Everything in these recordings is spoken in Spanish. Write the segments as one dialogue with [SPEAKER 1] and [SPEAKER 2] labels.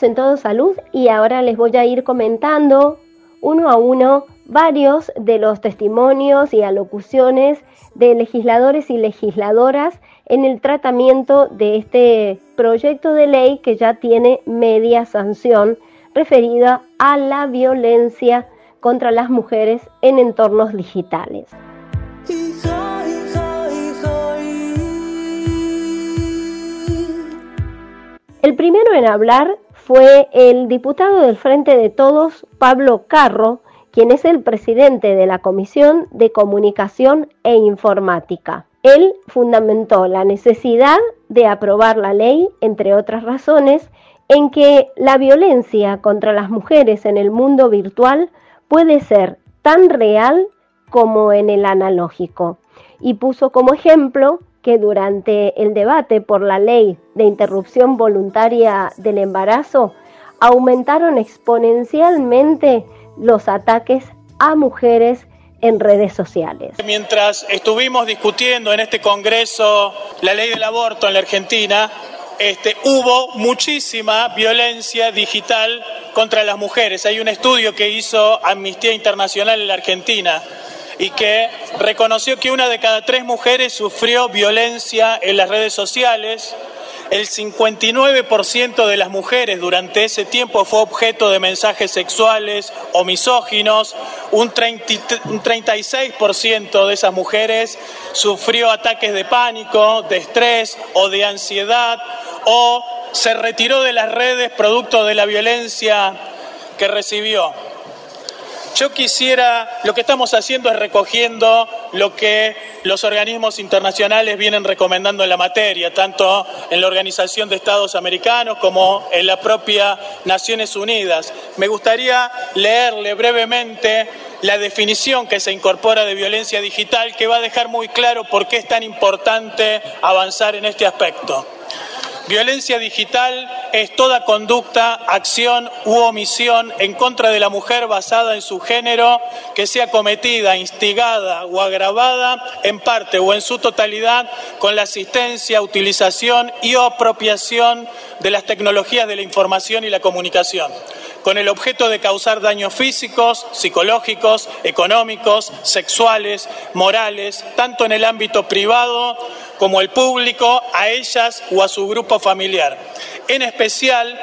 [SPEAKER 1] En Todo Salud y ahora les voy a ir comentando uno a uno varios de los testimonios y alocuciones de legisladores y legisladoras en el tratamiento de este proyecto de ley que ya tiene media sanción referida a la violencia contra las mujeres en entornos digitales. El primero en hablar fue el diputado del Frente de Todos, Pablo Carro, quien es el presidente de la Comisión de Comunicación e Informática. Él fundamentó la necesidad de aprobar la ley, entre otras razones, en que la violencia contra las mujeres en el mundo virtual puede ser tan real como en el analógico. Y puso como ejemplo que durante el debate por la ley de interrupción voluntaria del embarazo aumentaron exponencialmente los ataques a mujeres en redes sociales.
[SPEAKER 2] Mientras estuvimos discutiendo en este Congreso la ley del aborto en la Argentina, este, hubo muchísima violencia digital contra las mujeres. Hay un estudio que hizo Amnistía Internacional en la Argentina y que reconoció que una de cada tres mujeres sufrió violencia en las redes sociales. El 59% de las mujeres durante ese tiempo fue objeto de mensajes sexuales o misóginos. Un, 36% de esas mujeres sufrió ataques de pánico, de estrés o de ansiedad o se retiró de las redes producto de la violencia que recibió. Yo quisiera, lo que estamos haciendo es recogiendo lo que los organismos internacionales vienen recomendando en la materia, tanto en la Organización de Estados Americanos como en la propia Naciones Unidas. Me gustaría leerle brevemente la definición que se incorpora de violencia digital que va a dejar muy claro por qué es tan importante avanzar en este aspecto. Violencia digital es toda conducta, acción u omisión en contra de la mujer basada en su género que sea cometida, instigada o agravada en parte o en su totalidad con la asistencia, utilización y apropiación de las tecnologías de la información y la comunicación con el objeto de causar daños físicos, psicológicos, económicos, sexuales, morales, tanto en el ámbito privado como el público, a ellas o a su grupo familiar. En especial,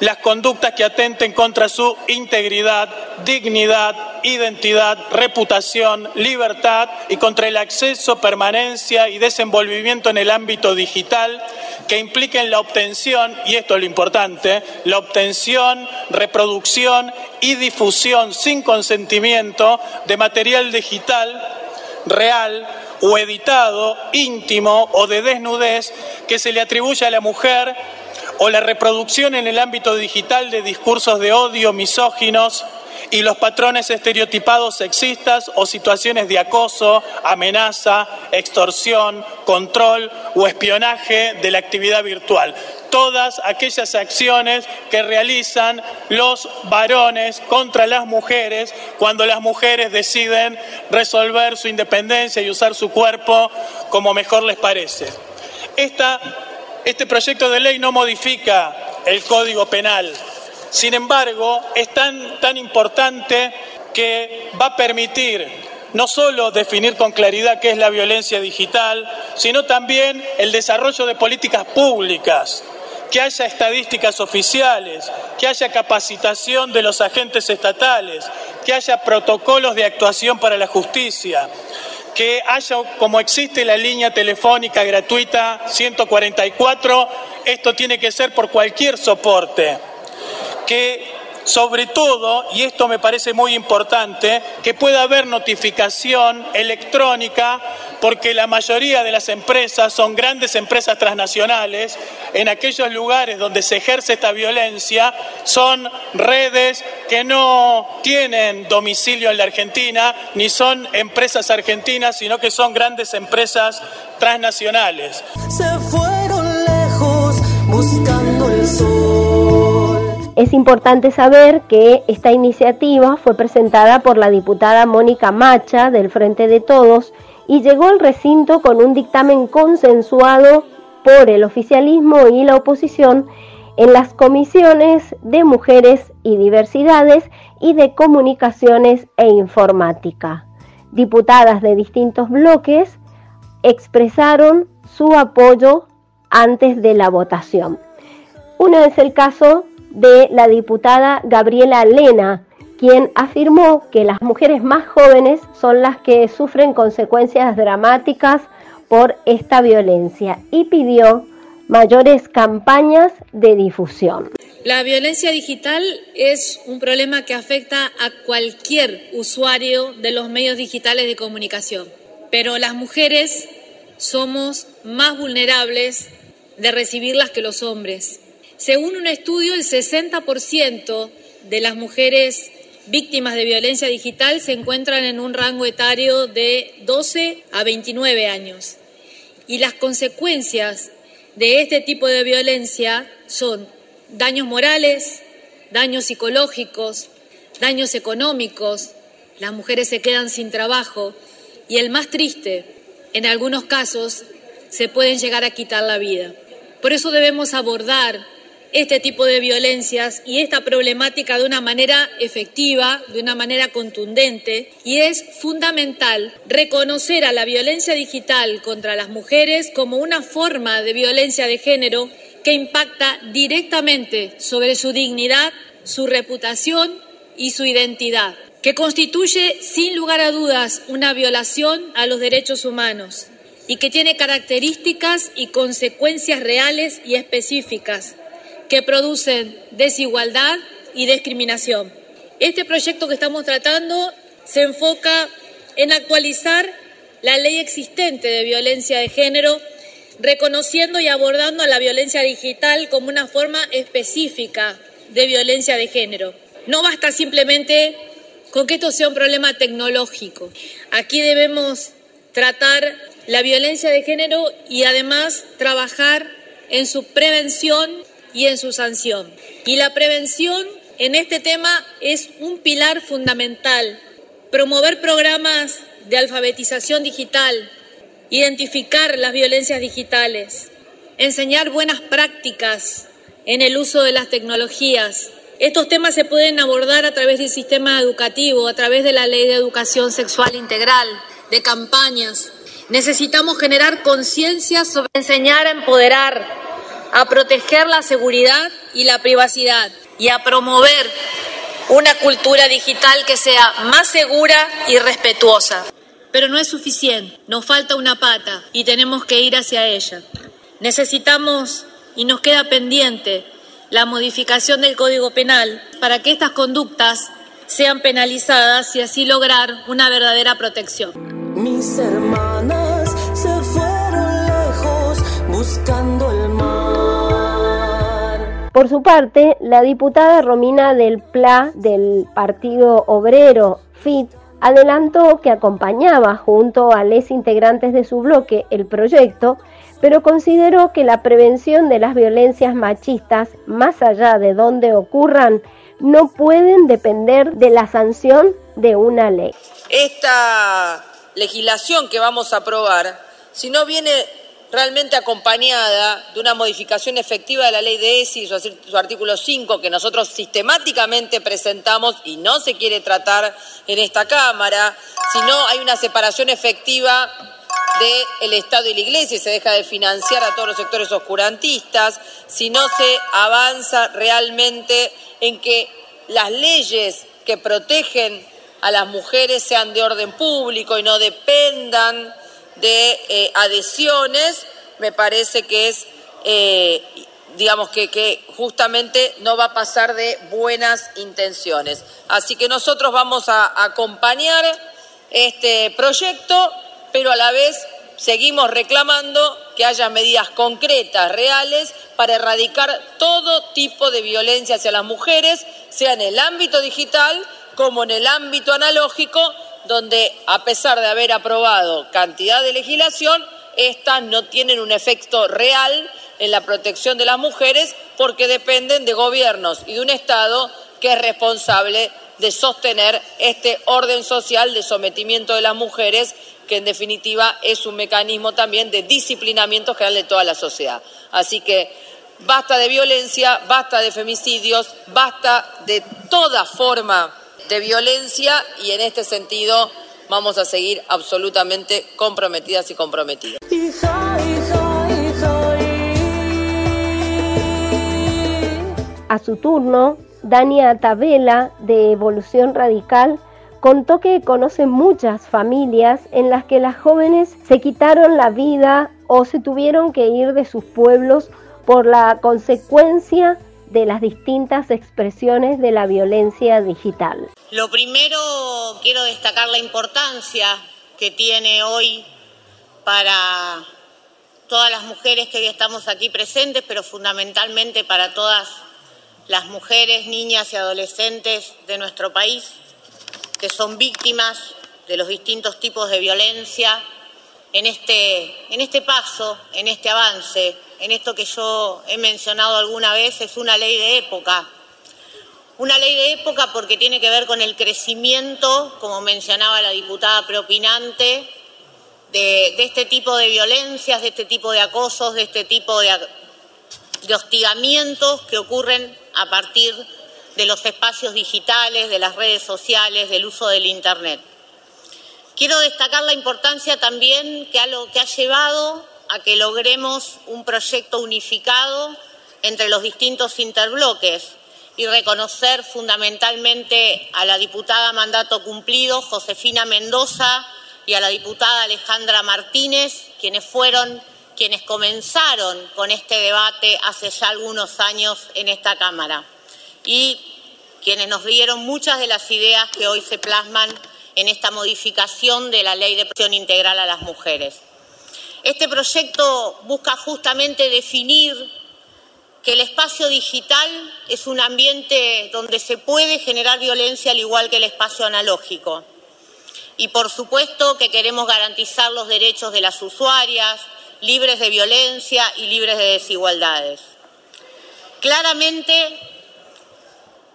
[SPEAKER 2] las conductas que atenten contra su integridad, dignidad, identidad, reputación, libertad y contra el acceso, permanencia y desenvolvimiento en el ámbito digital que impliquen la obtención, y esto es lo importante, la obtención, reproducción y difusión sin consentimiento de material digital real o editado, íntimo o de desnudez que se le atribuye a la mujer o la reproducción en el ámbito digital de discursos de odio misóginos y los patrones estereotipados sexistas o situaciones de acoso, amenaza, extorsión, control o espionaje de la actividad virtual. Todas aquellas acciones que realizan los varones contra las mujeres cuando las mujeres deciden resolver su independencia y usar su cuerpo como mejor les parece. Esta este proyecto de ley no modifica el Código Penal. Sin embargo, es tan, tan importante que va a permitir no solo definir con claridad qué es la violencia digital, sino también el desarrollo de políticas públicas, que haya estadísticas oficiales, que haya capacitación de los agentes estatales, que haya protocolos de actuación para la justicia, que haya, como existe la línea telefónica gratuita 144, esto tiene que ser por cualquier soporte, que sobre todo, y esto me parece muy importante, que pueda haber notificación electrónica, porque la mayoría de las empresas son grandes empresas transnacionales. En aquellos lugares donde se ejerce esta violencia son redes que no tienen domicilio en la Argentina, ni son empresas argentinas, sino que son grandes empresas transnacionales.
[SPEAKER 1] Se fueron lejos buscando el sol. Es importante saber que esta iniciativa fue presentada por la diputada Mónica Macha del Frente de Todos y llegó al recinto con un dictamen consensuado por el oficialismo y la oposición en las comisiones de mujeres y diversidades y de comunicaciones e informática. Diputadas de distintos bloques expresaron su apoyo antes de la votación. Uno es el caso de la diputada Gabriela Lena, quien afirmó que las mujeres más jóvenes son las que sufren consecuencias dramáticas por esta violencia y pidió mayores campañas de difusión.
[SPEAKER 3] La violencia digital es un problema que afecta a cualquier usuario de los medios digitales de comunicación, pero las mujeres somos más vulnerables de recibirlas que los hombres. Según un estudio, el 60% de las mujeres víctimas de violencia digital se encuentran en un rango etario de 12 a 29 años. Y las consecuencias de este tipo de violencia son daños morales, daños psicológicos, daños económicos, las mujeres se quedan sin trabajo y el más triste, en algunos casos, se pueden llegar a quitar la vida. Por eso debemos abordar este tipo de violencias y esta problemática de una manera efectiva, de una manera contundente, y es fundamental reconocer a la violencia digital contra las mujeres como una forma de violencia de género que impacta directamente sobre su dignidad, su reputación y su identidad, que constituye sin lugar a dudas una violación a los derechos humanos y que tiene características y consecuencias reales y específicas que producen desigualdad y discriminación. Este proyecto que estamos tratando se enfoca en actualizar la ley existente de violencia de género, reconociendo y abordando a la violencia digital como una forma específica de violencia de género. No basta simplemente con que esto sea un problema tecnológico. Aquí debemos tratar la violencia de género y además trabajar en su prevención y en su sanción. Y la prevención en este tema es un pilar fundamental. Promover programas de alfabetización digital, identificar las violencias digitales, enseñar buenas prácticas en el uso de las tecnologías. Estos temas se pueden abordar a través del sistema educativo, a través de la ley de educación sexual integral, de campañas. Necesitamos generar conciencia sobre enseñar a empoderar, a proteger la seguridad y la privacidad y a promover una cultura digital que sea más segura y respetuosa. Pero no es suficiente, nos falta una pata y tenemos que ir hacia ella. Necesitamos y nos queda pendiente la modificación del Código Penal para que estas conductas sean penalizadas y así lograr una verdadera protección.
[SPEAKER 4] Mis hermanas
[SPEAKER 1] Por su parte, la diputada Romina del Pla del Partido Obrero FIT adelantó que acompañaba junto a les integrantes de su bloque el proyecto, pero consideró que la prevención de las violencias machistas, más allá de donde ocurran, no pueden depender de la sanción de una ley.
[SPEAKER 5] Esta legislación que vamos a aprobar, si no viene realmente acompañada de una modificación efectiva de la ley de ESI, su, artículo 5, que nosotros sistemáticamente presentamos y no se quiere tratar en esta Cámara, si no hay una separación efectiva del Estado y la Iglesia y se deja de financiar a todos los sectores oscurantistas, si no se avanza realmente en que las leyes que protegen a las mujeres sean de orden público y no dependan de eh, adhesiones, me parece que es, eh, digamos, que, que justamente no va a pasar de buenas intenciones. Así que nosotros vamos a acompañar este proyecto, pero a la vez seguimos reclamando que haya medidas concretas, reales, para erradicar todo tipo de violencia hacia las mujeres, sea en el ámbito digital como en el ámbito analógico, donde a pesar de haber aprobado cantidad de legislación, estas no tienen un efecto real en la protección de las mujeres porque dependen de gobiernos y de un Estado que es responsable de sostener este orden social de sometimiento de las mujeres, que en definitiva es un mecanismo también de disciplinamiento general de toda la sociedad. Así que Basta de violencia, basta de femicidios, basta de toda forma de violencia y en este sentido vamos a seguir absolutamente comprometidas y comprometidos.
[SPEAKER 1] A su turno, Dania Tabela, de Evolución Radical, contó que conoce muchas familias en las que las jóvenes se quitaron la vida o se tuvieron que ir de sus pueblos por la consecuencia de las distintas expresiones de la violencia digital.
[SPEAKER 6] Lo primero, quiero destacar la importancia que tiene hoy para todas las mujeres que hoy estamos aquí presentes, pero fundamentalmente para todas las mujeres, niñas y adolescentes de nuestro país que son víctimas de los distintos tipos de violencia en este, en este paso, en este avance, en esto que yo he mencionado alguna vez, es una ley de época. Una ley de época porque tiene que ver con el crecimiento, como mencionaba la diputada preopinante, de, este tipo de violencias, de este tipo de acosos, de este tipo de, hostigamientos que ocurren a partir de los espacios digitales, de las redes sociales, del uso del Internet. Quiero destacar la importancia también que ha, que ha llevado a que logremos un proyecto unificado entre los distintos interbloques y reconocer fundamentalmente a la diputada mandato cumplido, Josefina Mendoza, y a la diputada Alejandra Martínez, quienes fueron quienes comenzaron con este debate hace ya algunos años en esta Cámara y quienes nos dieron muchas de las ideas que hoy se plasman en esta modificación de la Ley de Protección Integral a las Mujeres. Este proyecto busca justamente definir que el espacio digital es un ambiente donde se puede generar violencia al igual que el espacio analógico. Y por supuesto que queremos garantizar los derechos de las usuarias, libres de violencia y libres de desigualdades. Claramente,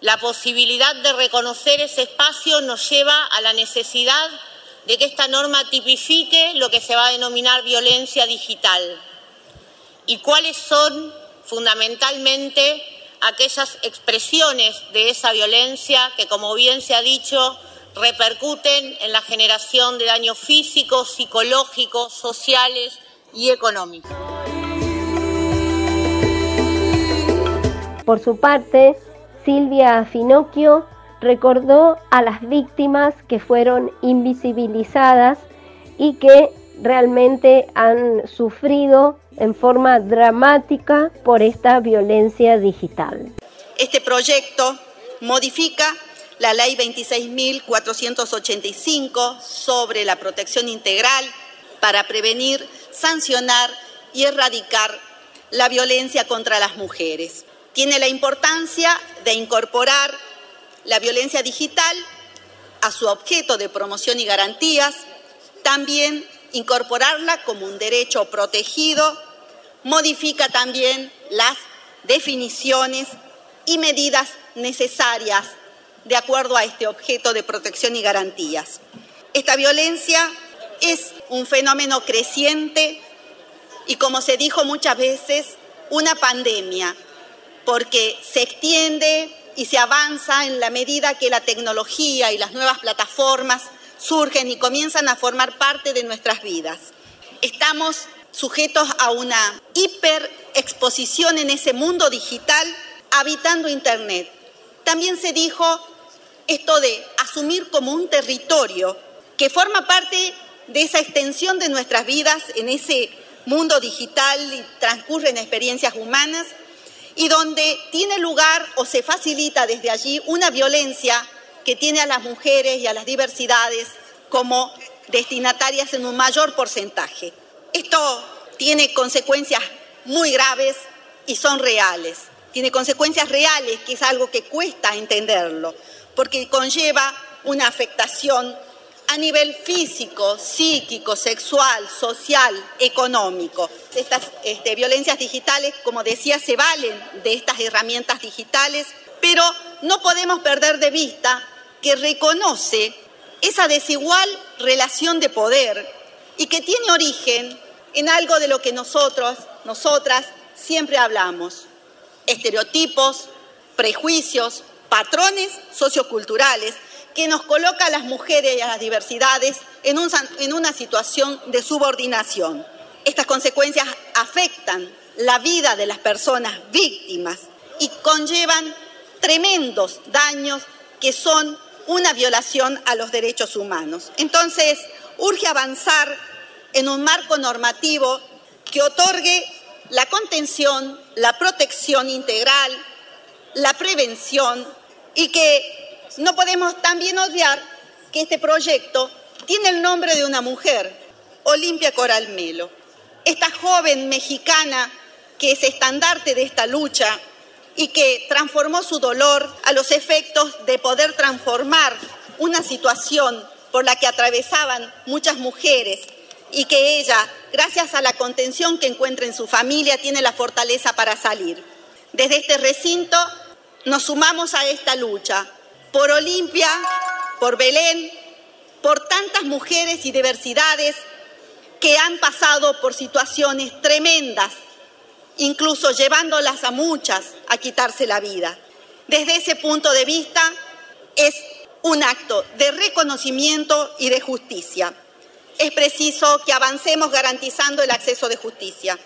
[SPEAKER 6] la posibilidad de reconocer ese espacio nos lleva a la necesidad de que esta norma tipifique lo que se va a denominar violencia digital y cuáles son fundamentalmente aquellas expresiones de esa violencia que, como bien se ha dicho, repercuten en la generación de daños físicos, psicológicos, sociales y económico.
[SPEAKER 1] Por su parte, Silvia Finocchio recordó a las víctimas que fueron invisibilizadas y que realmente han sufrido en forma dramática por esta violencia digital.
[SPEAKER 7] Este proyecto modifica la ley 26.485 sobre la protección integral para prevenir sancionar y erradicar la violencia contra las mujeres. Tiene la importancia de incorporar la violencia digital a su objeto de promoción y garantías, también incorporarla como un derecho protegido, modifica también las definiciones y medidas necesarias de acuerdo a este objeto de protección y garantías. Esta violencia es un fenómeno creciente y, como se dijo muchas veces, una pandemia, porque se extiende y se avanza en la medida que la tecnología y las nuevas plataformas surgen y comienzan a formar parte de nuestras vidas. Estamos sujetos a una hiperexposición en ese mundo digital habitando Internet. También se dijo esto de asumir como un territorio que forma parte de esa extensión de nuestras vidas en ese mundo digital y transcurren experiencias humanas y donde tiene lugar o se facilita desde allí una violencia que tiene a las mujeres y a las diversidades como destinatarias en un mayor porcentaje. Esto tiene consecuencias muy graves y son reales. Tiene consecuencias reales, que es algo que cuesta entenderlo, porque conlleva una afectación a nivel físico, psíquico, sexual, social, económico. Estas este, violencias digitales, como decía, se valen de estas herramientas digitales, pero no podemos perder de vista que reconoce esa desigual relación de poder y que tiene origen en algo de lo que nosotros, nosotras, siempre hablamos, estereotipos, prejuicios, patrones socioculturales que nos coloca a las mujeres y a las diversidades en, una situación de subordinación. Estas consecuencias afectan la vida de las personas víctimas y conllevan tremendos daños que son una violación a los derechos humanos. Entonces, urge avanzar en un marco normativo que otorgue la contención, la protección integral, la prevención y que no podemos también odiar que este proyecto tiene el nombre de una mujer, Olimpia Coral Melo. Esta joven mexicana que es estandarte de esta lucha y que transformó su dolor a los efectos de poder transformar una situación por la que atravesaban muchas mujeres y que ella, gracias a la contención que encuentra en su familia, tiene la fortaleza para salir. Desde este recinto nos sumamos a esta lucha por Olimpia, por Belén, por tantas mujeres y diversidades que han pasado por situaciones tremendas incluso llevándolas a muchas a quitarse la vida. Desde ese punto de vista, es un acto de reconocimiento y de justicia. Es preciso que avancemos garantizando el acceso de justicia,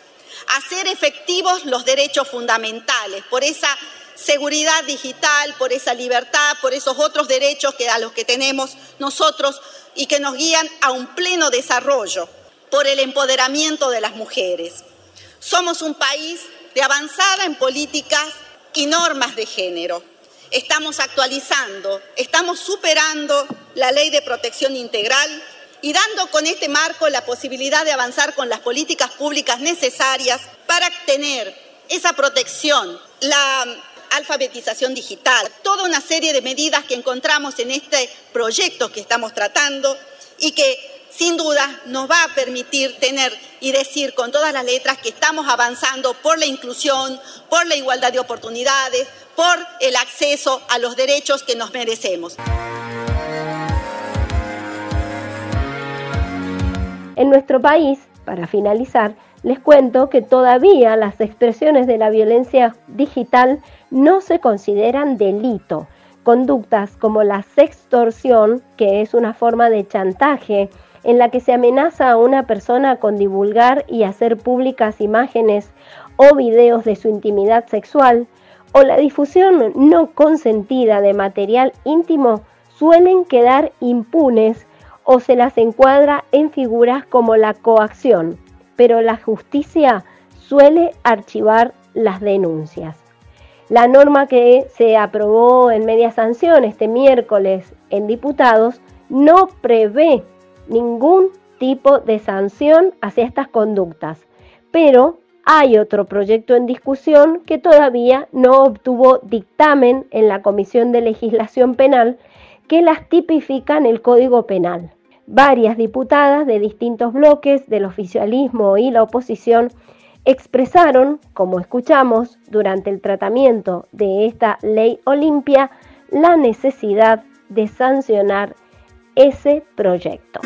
[SPEAKER 7] hacer efectivos los derechos fundamentales, por esa seguridad digital, por esa libertad, por esos otros derechos que a los que tenemos nosotros y que nos guían a un pleno desarrollo, por el empoderamiento de las mujeres. Somos un país de avanzada en políticas y normas de género. Estamos actualizando, estamos superando la ley de protección integral y dando con este marco la posibilidad de avanzar con las políticas públicas necesarias para tener esa protección, la alfabetización digital, toda una serie de medidas que encontramos en este proyecto que estamos tratando y que sin duda nos va a permitir tener y decir con todas las letras que estamos avanzando por la inclusión, por la igualdad de oportunidades, por el acceso a los derechos que nos merecemos.
[SPEAKER 1] En nuestro país, para finalizar, les cuento que todavía las expresiones de la violencia digital no se consideran delito. Conductas como la sextorsión, que es una forma de chantaje, en la que se amenaza a una persona con divulgar y hacer públicas imágenes o videos de su intimidad sexual, o la difusión no consentida de material íntimo suelen quedar impunes o se las encuadra en figuras como la coacción, pero la justicia suele archivar las denuncias. La norma que se aprobó en media sanción este miércoles en diputados no prevé ningún tipo de sanción hacia estas conductas. Pero hay otro proyecto en discusión que todavía no obtuvo dictamen en la Comisión de Legislación Penal que las tipifica en el Código Penal. Varias diputadas de distintos bloques del oficialismo y la oposición expresaron, como escuchamos durante el tratamiento de esta ley Olimpia, la necesidad de sancionar ese proyecto.